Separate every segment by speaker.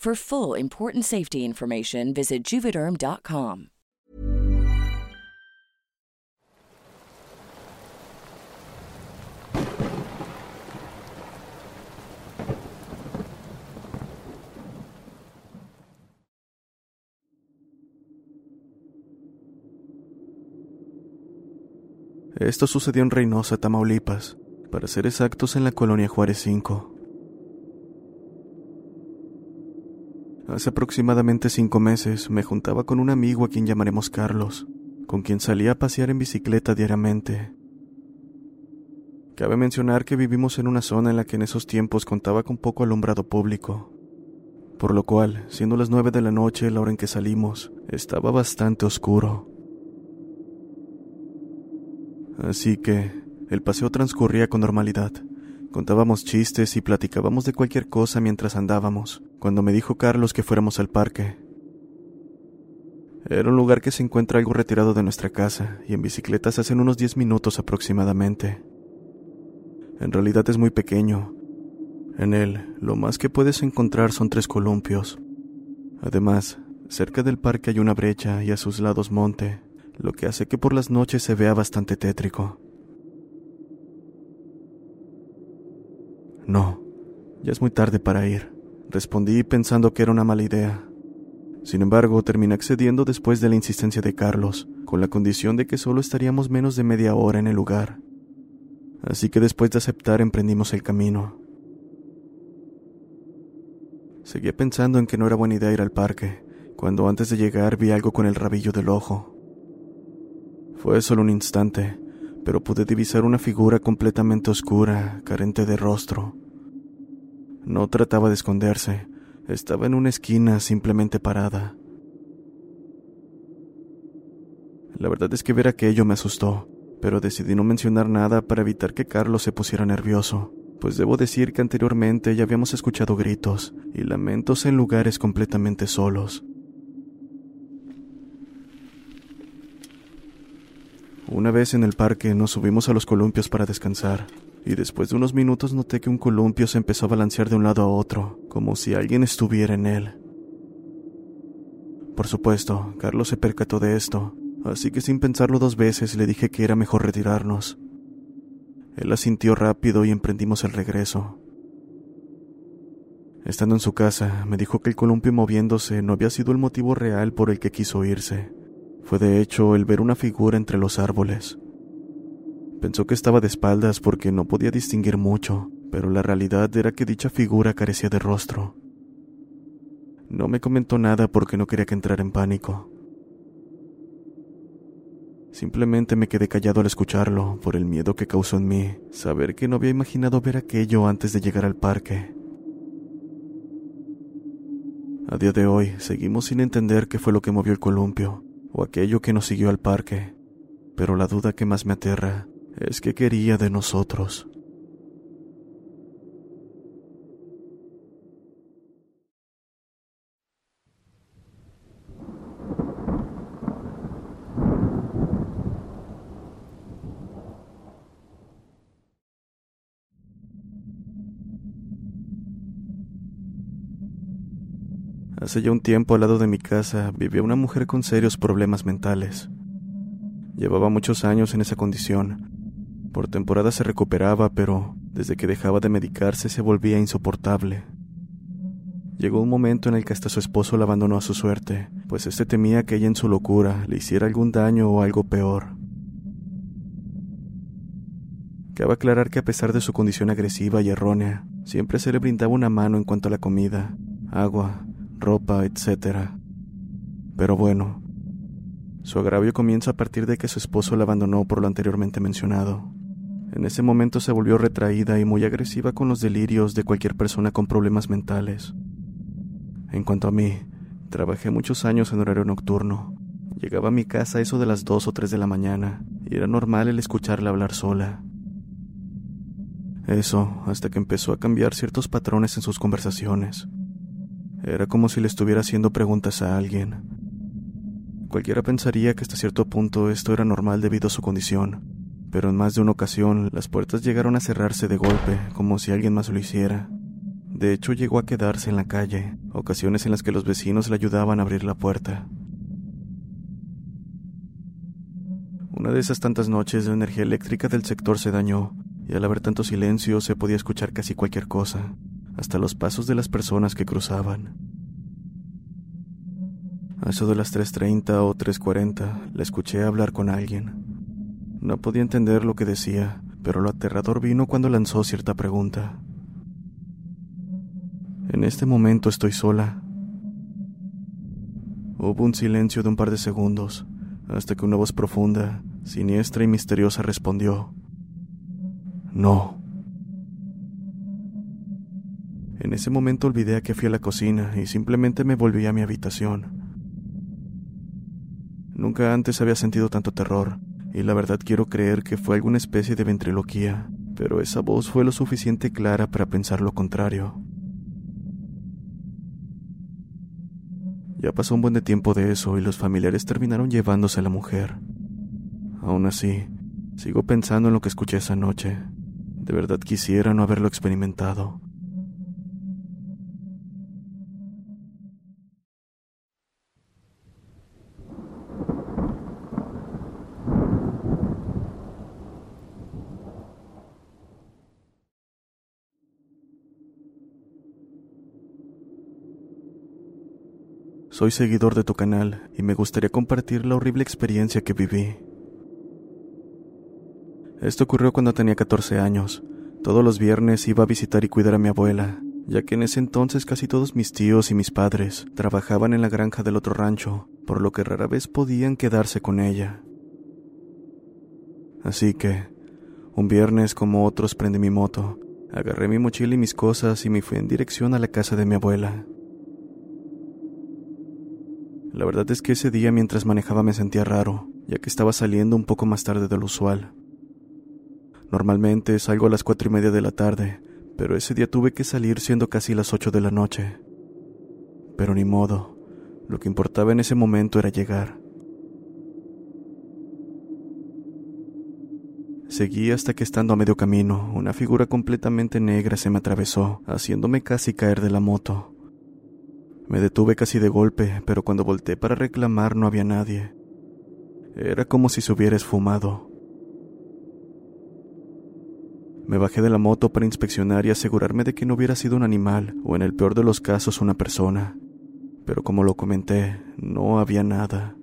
Speaker 1: For full important safety information, visit juvederm.com.
Speaker 2: Esto sucedió en Reynosa, Tamaulipas, para ser exactos en la colonia Juárez 5. Hace aproximadamente cinco meses me juntaba con un amigo a quien llamaremos Carlos, con quien salía a pasear en bicicleta diariamente. Cabe mencionar que vivimos en una zona en la que en esos tiempos contaba con poco alumbrado público, por lo cual, siendo las nueve de la noche la hora en que salimos, estaba bastante oscuro. Así que el paseo transcurría con normalidad. Contábamos chistes y platicábamos de cualquier cosa mientras andábamos, cuando me dijo Carlos que fuéramos al parque. Era un lugar que se encuentra algo retirado de nuestra casa y en bicicleta se hacen unos 10 minutos aproximadamente. En realidad es muy pequeño. En él, lo más que puedes encontrar son tres columpios. Además, cerca del parque hay una brecha y a sus lados monte, lo que hace que por las noches se vea bastante tétrico. No, ya es muy tarde para ir, respondí pensando que era una mala idea. Sin embargo, terminé accediendo después de la insistencia de Carlos, con la condición de que solo estaríamos menos de media hora en el lugar. Así que después de aceptar emprendimos el camino. Seguía pensando en que no era buena idea ir al parque, cuando antes de llegar vi algo con el rabillo del ojo. Fue solo un instante, pero pude divisar una figura completamente oscura, carente de rostro. No trataba de esconderse, estaba en una esquina simplemente parada. La verdad es que ver aquello me asustó, pero decidí no mencionar nada para evitar que Carlos se pusiera nervioso, pues debo decir que anteriormente ya habíamos escuchado gritos y lamentos en lugares completamente solos. Una vez en el parque nos subimos a los columpios para descansar, y después de unos minutos noté que un columpio se empezó a balancear de un lado a otro, como si alguien estuviera en él. Por supuesto, Carlos se percató de esto, así que sin pensarlo dos veces le dije que era mejor retirarnos. Él asintió rápido y emprendimos el regreso. Estando en su casa, me dijo que el columpio moviéndose no había sido el motivo real por el que quiso irse. Fue de hecho el ver una figura entre los árboles. Pensó que estaba de espaldas porque no podía distinguir mucho, pero la realidad era que dicha figura carecía de rostro. No me comentó nada porque no quería que entrara en pánico. Simplemente me quedé callado al escucharlo por el miedo que causó en mí saber que no había imaginado ver aquello antes de llegar al parque. A día de hoy seguimos sin entender qué fue lo que movió el columpio, o aquello que nos siguió al parque, pero la duda que más me aterra es que quería de nosotros. Hace ya un tiempo al lado de mi casa vivía una mujer con serios problemas mentales. Llevaba muchos años en esa condición. Por temporada se recuperaba, pero Desde que dejaba de medicarse se volvía insoportable. Llegó un momento en el que hasta su esposo la abandonó a su suerte, pues éste temía que ella en su locura le hiciera algún daño o algo peor. Cabe aclarar que a pesar de su condición agresiva y errónea, siempre se le brindaba una mano en cuanto a la comida, agua, ropa, etc. Pero bueno, su agravio comienza a partir de que su esposo la abandonó por lo anteriormente mencionado. En ese momento se volvió retraída y muy agresiva con los delirios de cualquier persona con problemas mentales. En cuanto a mí, trabajé muchos años en horario nocturno. Llegaba a mi casa eso de las 2 o 3 de la mañana y era normal el escucharla hablar sola. Eso hasta que empezó a cambiar ciertos patrones en sus conversaciones. Era como si le estuviera haciendo preguntas a alguien. Cualquiera pensaría que hasta cierto punto esto era normal debido a su condición, pero en más de una ocasión las puertas llegaron a cerrarse de golpe, como si alguien más lo hiciera. De hecho, llegó a quedarse en la calle, ocasiones en las que los vecinos le ayudaban a abrir la puerta. Una de esas tantas noches la energía eléctrica del sector se dañó, y al haber tanto silencio se podía escuchar casi cualquier cosa, hasta los pasos de las personas que cruzaban. A eso de las 3.30 o 3.40 la escuché hablar con alguien. No podía entender lo que decía, pero lo aterrador vino cuando lanzó cierta pregunta. En este momento estoy sola. Hubo un silencio de un par de segundos, hasta que una voz profunda, siniestra y misteriosa respondió. No. En ese momento olvidé a que fui a la cocina y simplemente me volví a mi habitación. Nunca antes había sentido tanto terror, y la verdad quiero creer que fue alguna especie de ventriloquía, pero esa voz fue lo suficiente clara para pensar lo contrario. Ya pasó un buen de tiempo de eso y los familiares terminaron llevándose a la mujer. Aún así, sigo pensando en lo que escuché esa noche. De verdad quisiera no haberlo experimentado. Soy seguidor de tu canal y me gustaría compartir la horrible experiencia que viví. Esto ocurrió cuando tenía 14 años. Todos los viernes iba a visitar y cuidar a mi abuela, ya que en ese entonces casi todos mis tíos y mis padres trabajaban en la granja del otro rancho, por lo que rara vez podían quedarse con ella. Así que, un viernes como otros prendí mi moto, agarré mi mochila y mis cosas y me fui en dirección a la casa de mi abuela. La verdad es que ese día mientras manejaba me sentía raro, ya que estaba saliendo un poco más tarde de lo usual. Normalmente salgo a las cuatro y media de la tarde, pero ese día tuve que salir siendo casi las ocho de la noche. Pero ni modo, lo que importaba en ese momento era llegar. Seguí hasta que estando a medio camino, una figura completamente negra se me atravesó, haciéndome casi caer de la moto. Me detuve casi de golpe, pero cuando volteé para reclamar no había nadie. Era como si se hubiera esfumado. Me bajé de la moto para inspeccionar y asegurarme de que no hubiera sido un animal o en el peor de los casos una persona. Pero como lo comenté, no había nada.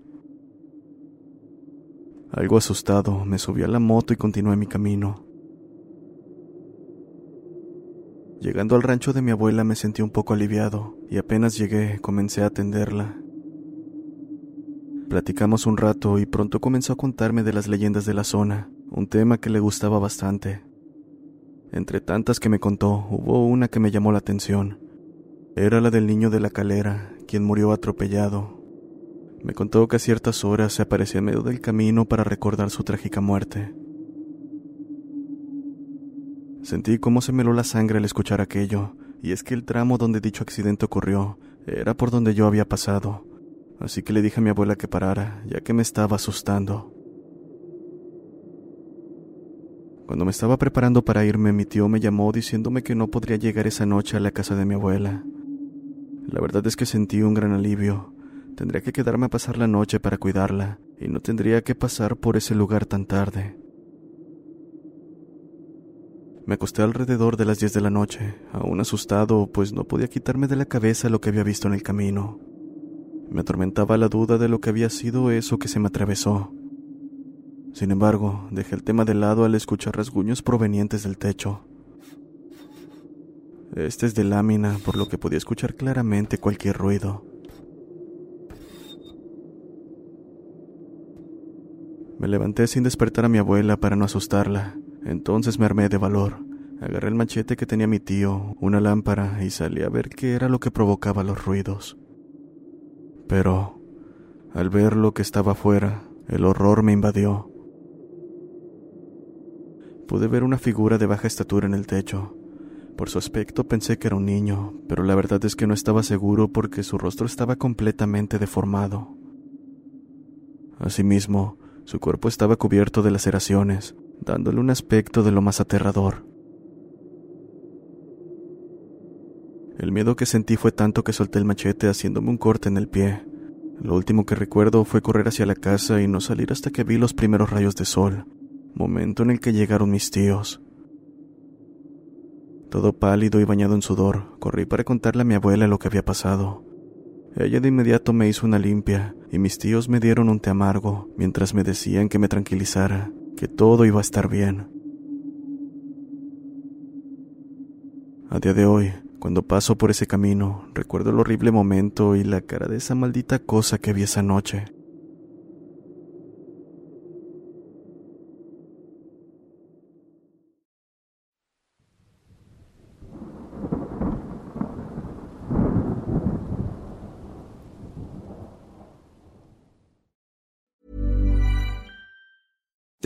Speaker 2: Algo asustado, me subí a la moto y continué mi camino. Llegando al rancho de mi abuela me sentí un poco aliviado y apenas llegué comencé a atenderla. Platicamos un rato y pronto comenzó a contarme de las leyendas de la zona, un tema que le gustaba bastante. Entre tantas que me contó, hubo una que me llamó la atención. Era la del niño de la calera, quien murió atropellado. Me contó que a ciertas horas se aparecía en medio del camino para recordar su trágica muerte. Sentí cómo se me heló la sangre al escuchar aquello, y es que el tramo donde dicho accidente ocurrió era por donde yo había pasado, así que le dije a mi abuela que parara, ya que me estaba asustando. Cuando me estaba preparando para irme, mi tío me llamó diciéndome que no podría llegar esa noche a la casa de mi abuela. La verdad es que sentí un gran alivio. Tendría que quedarme a pasar la noche para cuidarla, y no tendría que pasar por ese lugar tan tarde. Me acosté alrededor de las 10 de la noche, aún asustado, pues no podía quitarme de la cabeza lo que había visto en el camino. Me atormentaba la duda de lo que había sido eso que se me atravesó. Sin embargo, dejé el tema de lado al escuchar rasguños provenientes del techo. Este es de lámina, por lo que podía escuchar claramente cualquier ruido. Me levanté sin despertar a mi abuela para no asustarla. Entonces me armé de valor. Agarré el machete que tenía mi tío, una lámpara y salí a ver qué era lo que provocaba los ruidos. Pero, al ver lo que estaba afuera, el horror me invadió. Pude ver una figura de baja estatura en el techo. Por su aspecto pensé que era un niño, pero la verdad es que no estaba seguro porque su rostro estaba completamente deformado. Asimismo, su cuerpo estaba cubierto de laceraciones, dándole un aspecto de lo más aterrador. El miedo que sentí fue tanto que solté el machete haciéndome un corte en el pie. Lo último que recuerdo fue correr hacia la casa y no salir hasta que vi los primeros rayos de sol, momento en el que llegaron mis tíos. Todo pálido y bañado en sudor, corrí para contarle a mi abuela lo que había pasado. Ella de inmediato me hizo una limpia y mis tíos me dieron un té amargo mientras me decían que me tranquilizara, que todo iba a estar bien. A día de hoy, cuando paso por ese camino, recuerdo el horrible momento y la cara de esa maldita cosa que vi esa noche.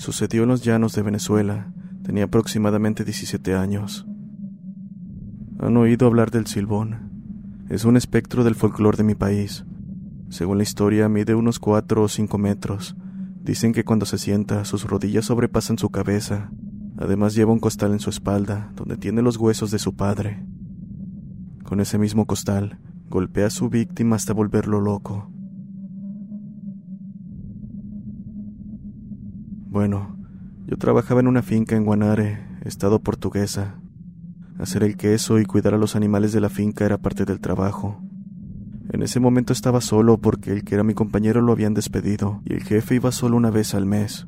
Speaker 2: Sucedió en los llanos de Venezuela. Tenía aproximadamente 17 años. ¿Han oído hablar del silbón? Es un espectro del folclore de mi país. Según la historia, mide unos 4 o 5 metros. Dicen que cuando se sienta, sus rodillas sobrepasan su cabeza. Además lleva un costal en su espalda, donde tiene los huesos de su padre. Con ese mismo costal, golpea a su víctima hasta volverlo loco. Bueno, yo trabajaba en una finca en Guanare, estado portuguesa. Hacer el queso y cuidar a los animales de la finca era parte del trabajo. En ese momento estaba solo porque el que era mi compañero lo habían despedido y el jefe iba solo una vez al mes.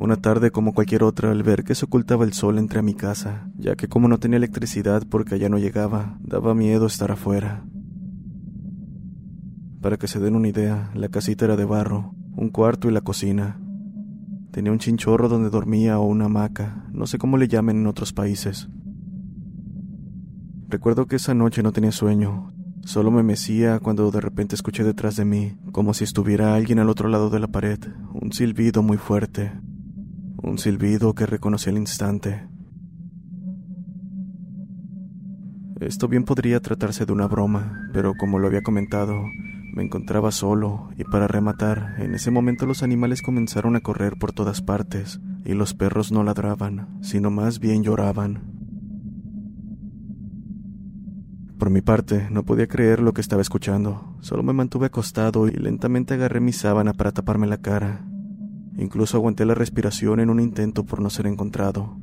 Speaker 2: Una tarde como cualquier otra al ver que se ocultaba el sol entré a mi casa, ya que como no tenía electricidad porque allá no llegaba, daba miedo estar afuera. Para que se den una idea, la casita era de barro, un cuarto y la cocina. Tenía un chinchorro donde dormía o una hamaca, no sé cómo le llamen en otros países. Recuerdo que esa noche no tenía sueño, solo me mecía cuando de repente escuché detrás de mí, como si estuviera alguien al otro lado de la pared, un silbido muy fuerte, un silbido que reconocí al instante. Esto bien podría tratarse de una broma, pero como lo había comentado, me encontraba solo y para rematar, en ese momento los animales comenzaron a correr por todas partes y los perros no ladraban, sino más bien lloraban. Por mi parte, no podía creer lo que estaba escuchando, solo me mantuve acostado y lentamente agarré mi sábana para taparme la cara. Incluso aguanté la respiración en un intento por no ser encontrado.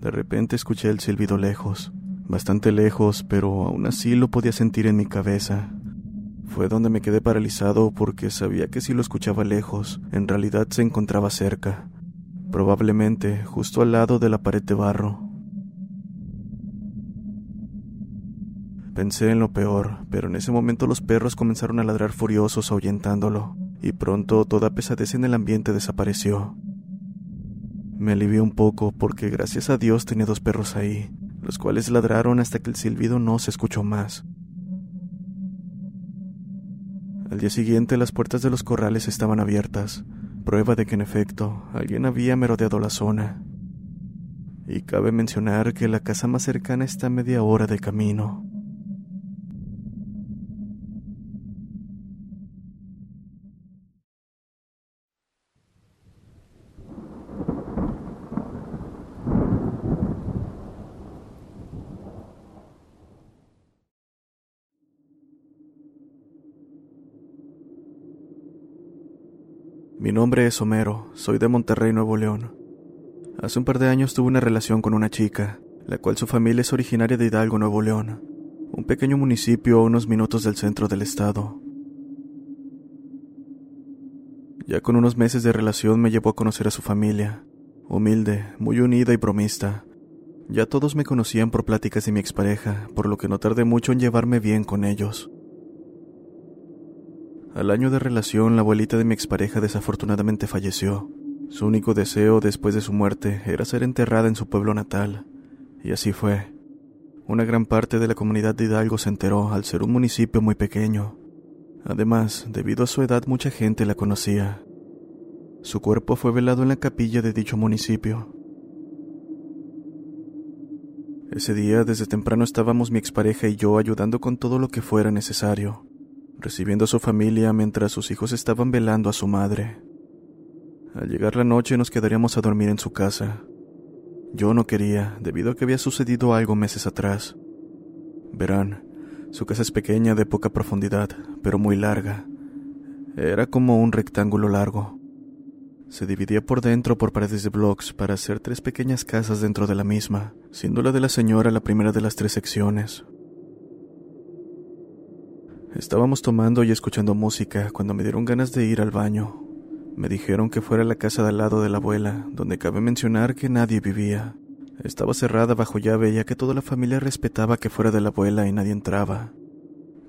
Speaker 2: De repente escuché el silbido lejos, bastante lejos, pero aún así lo podía sentir en mi cabeza. Fue donde me quedé paralizado porque sabía que si lo escuchaba lejos, en realidad se encontraba cerca, probablemente justo al lado de la pared de barro. Pensé en lo peor, pero en ese momento los perros comenzaron a ladrar furiosos ahuyentándolo, y pronto toda pesadez en el ambiente desapareció. Me alivié un poco porque gracias a Dios tenía dos perros ahí, los cuales ladraron hasta que el silbido no se escuchó más. Al día siguiente las puertas de los corrales estaban abiertas, prueba de que en efecto alguien había merodeado la zona. Y cabe mencionar que la casa más cercana está a media hora de camino. Mi nombre es Homero, soy de Monterrey, Nuevo León. Hace un par de años tuve una relación con una chica, la cual su familia es originaria de Hidalgo, Nuevo León, un pequeño municipio a unos minutos del centro del estado. Ya con unos meses de relación me llevó a conocer a su familia, humilde, muy unida y bromista. Ya todos me conocían por pláticas de mi expareja, por lo que no tardé mucho en llevarme bien con ellos. Al año de relación, la abuelita de mi expareja desafortunadamente falleció. Su único deseo después de su muerte era ser enterrada en su pueblo natal. Y así fue. Una gran parte de la comunidad de Hidalgo se enteró al ser un municipio muy pequeño. Además, debido a su edad mucha gente la conocía. Su cuerpo fue velado en la capilla de dicho municipio. Ese día desde temprano estábamos mi expareja y yo ayudando con todo lo que fuera necesario recibiendo a su familia mientras sus hijos estaban velando a su madre. Al llegar la noche nos quedaríamos a dormir en su casa. Yo no quería, debido a que había sucedido algo meses atrás. Verán, su casa es pequeña de poca profundidad, pero muy larga. Era como un rectángulo largo. Se dividía por dentro por paredes de blocks para hacer tres pequeñas casas dentro de la misma, siendo la de la señora la primera de las tres secciones. Estábamos tomando y escuchando música cuando me dieron ganas de ir al baño. Me dijeron que fuera a la casa de al lado de la abuela, donde cabe mencionar que nadie vivía. Estaba cerrada bajo llave ya que toda la familia respetaba que fuera de la abuela y nadie entraba,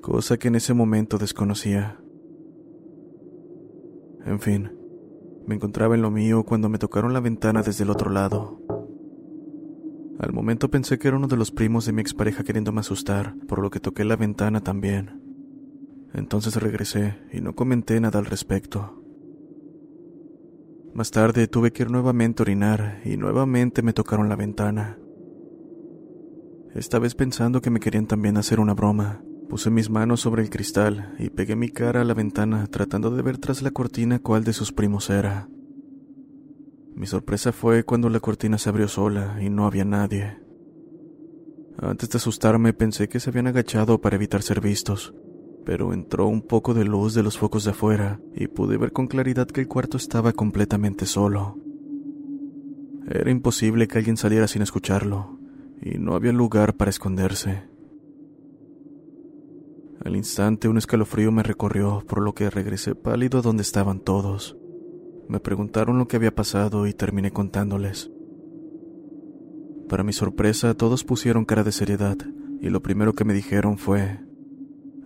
Speaker 2: cosa que en ese momento desconocía. En fin, me encontraba en lo mío cuando me tocaron la ventana desde el otro lado. Al momento pensé que era uno de los primos de mi expareja queriéndome asustar, por lo que toqué la ventana también. Entonces regresé y no comenté nada al respecto. Más tarde tuve que ir nuevamente a orinar y nuevamente me tocaron la ventana. Esta vez pensando que me querían también hacer una broma, puse mis manos sobre el cristal y pegué mi cara a la ventana tratando de ver tras la cortina cuál de sus primos era. Mi sorpresa fue cuando la cortina se abrió sola y no había nadie. Antes de asustarme pensé que se habían agachado para evitar ser vistos, pero entró un poco de luz de los focos de afuera y pude ver con claridad que el cuarto estaba completamente solo. Era imposible que alguien saliera sin escucharlo, y no había lugar para esconderse. Al instante un escalofrío me recorrió, por lo que regresé pálido a donde estaban todos. Me preguntaron lo que había pasado y terminé contándoles. Para mi sorpresa, todos pusieron cara de seriedad, y lo primero que me dijeron fue,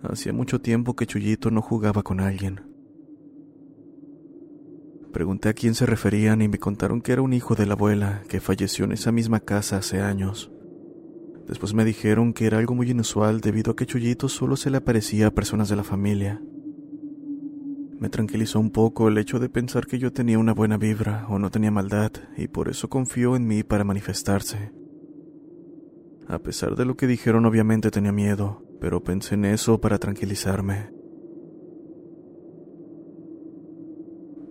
Speaker 2: Hacía mucho tiempo que Chuyito no jugaba con alguien. Pregunté a quién se referían y me contaron que era un hijo de la abuela que falleció en esa misma casa hace años. Después me dijeron que era algo muy inusual debido a que Chuyito solo se le aparecía a personas de la familia. Me tranquilizó un poco el hecho de pensar que yo tenía una buena vibra o no tenía maldad y por eso confió en mí para manifestarse. A pesar de lo que dijeron obviamente tenía miedo, pero pensé en eso para tranquilizarme.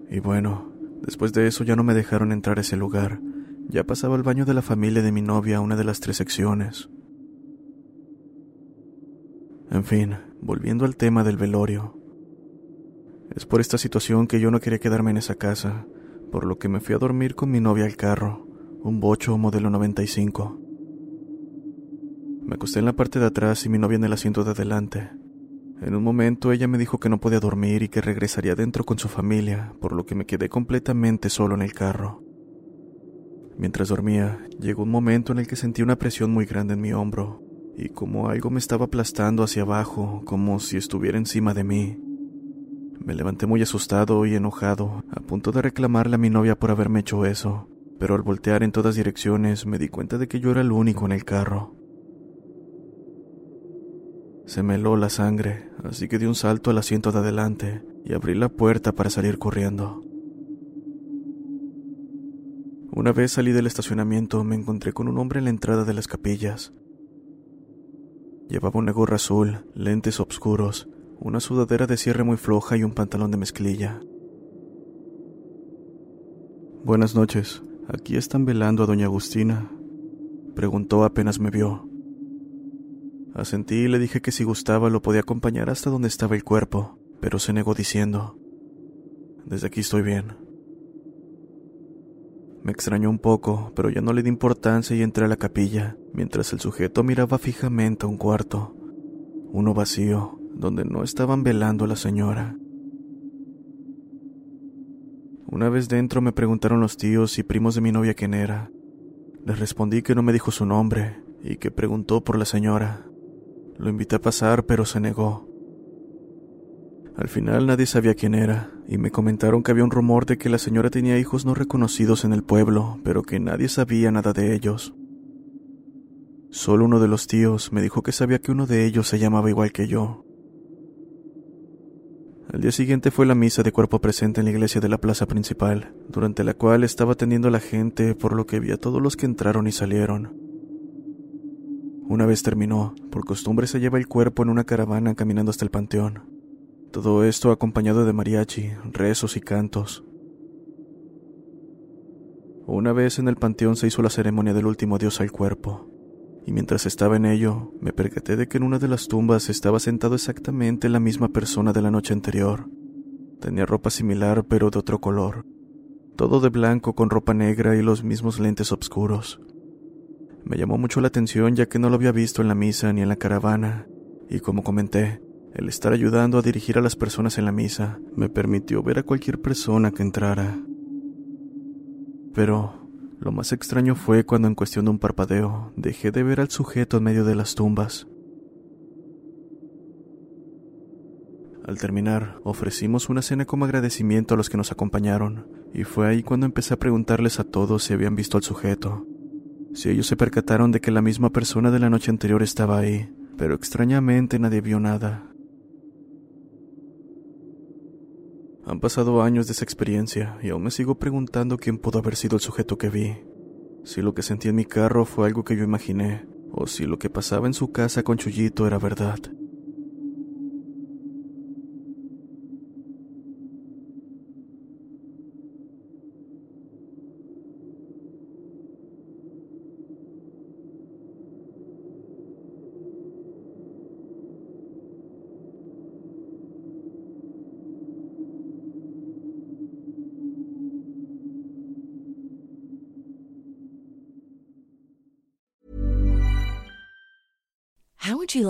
Speaker 2: Y bueno, después de eso ya no me dejaron entrar a ese lugar. Ya pasaba el baño de la familia de mi novia una de las tres secciones. En fin, volviendo al tema del velorio. Es por esta situación que yo no quería quedarme en esa casa, por lo que me fui a dormir con mi novia al carro, un bocho modelo 95. Me acosté en la parte de atrás y mi novia en el asiento de adelante. En un momento ella me dijo que no podía dormir y que regresaría dentro con su familia, por lo que me quedé completamente solo en el carro. Mientras dormía, llegó un momento en el que sentí una presión muy grande en mi hombro, y como algo me estaba aplastando hacia abajo, como si estuviera encima de mí. Me levanté muy asustado y enojado, a punto de reclamarle a mi novia por haberme hecho eso, pero al voltear en todas direcciones me di cuenta de que yo era el único en el carro. Se me heló la sangre, así que di un salto al asiento de adelante y abrí la puerta para salir corriendo. Una vez salí del estacionamiento me encontré con un hombre en la entrada de las capillas. Llevaba una gorra azul, lentes oscuros, una sudadera de cierre muy floja y un pantalón de mezclilla. Buenas noches. ¿Aquí están velando a doña Agustina? Preguntó apenas me vio. Asentí y le dije que si gustaba lo podía acompañar hasta donde estaba el cuerpo, pero se negó diciendo, Desde aquí estoy bien. Me extrañó un poco, pero ya no le di importancia y entré a la capilla, mientras el sujeto miraba fijamente a un cuarto, uno vacío, donde no estaban velando a la señora. Una vez dentro me preguntaron los tíos y primos de mi novia quién era. Les respondí que no me dijo su nombre y que preguntó por la señora. Lo invité a pasar, pero se negó. Al final nadie sabía quién era, y me comentaron que había un rumor de que la señora tenía hijos no reconocidos en el pueblo, pero que nadie sabía nada de ellos. Solo uno de los tíos me dijo que sabía que uno de ellos se llamaba igual que yo, al día siguiente fue la misa de cuerpo presente en la iglesia de la plaza principal, durante la cual estaba atendiendo a la gente, por lo que vi a todos los que entraron y salieron. Una vez terminó, por costumbre se lleva el cuerpo en una caravana caminando hasta el panteón. Todo esto acompañado de mariachi, rezos y cantos. Una vez en el panteón se hizo la ceremonia del último dios al cuerpo y mientras estaba en ello, me percaté de que en una de las tumbas estaba sentado exactamente la misma persona de la noche anterior. Tenía ropa similar, pero de otro color. Todo de blanco con ropa negra y los mismos lentes oscuros. Me llamó mucho la atención ya que no lo había visto en la misa ni en la caravana, y como comenté, el estar ayudando a dirigir a las personas en la misa me permitió ver a cualquier persona que entrara. Pero lo más extraño fue cuando en cuestión de un parpadeo dejé de ver al sujeto en medio de las tumbas. Al terminar, ofrecimos una cena como agradecimiento a los que nos acompañaron, y fue ahí cuando empecé a preguntarles a todos si habían visto al sujeto, si ellos se percataron de que la misma persona de la noche anterior estaba ahí, pero extrañamente nadie vio nada. Han pasado años de esa experiencia y aún me sigo preguntando quién pudo haber sido el sujeto que vi. Si lo que sentí en mi carro fue algo que yo imaginé, o si lo que pasaba en su casa con Chuyito era verdad.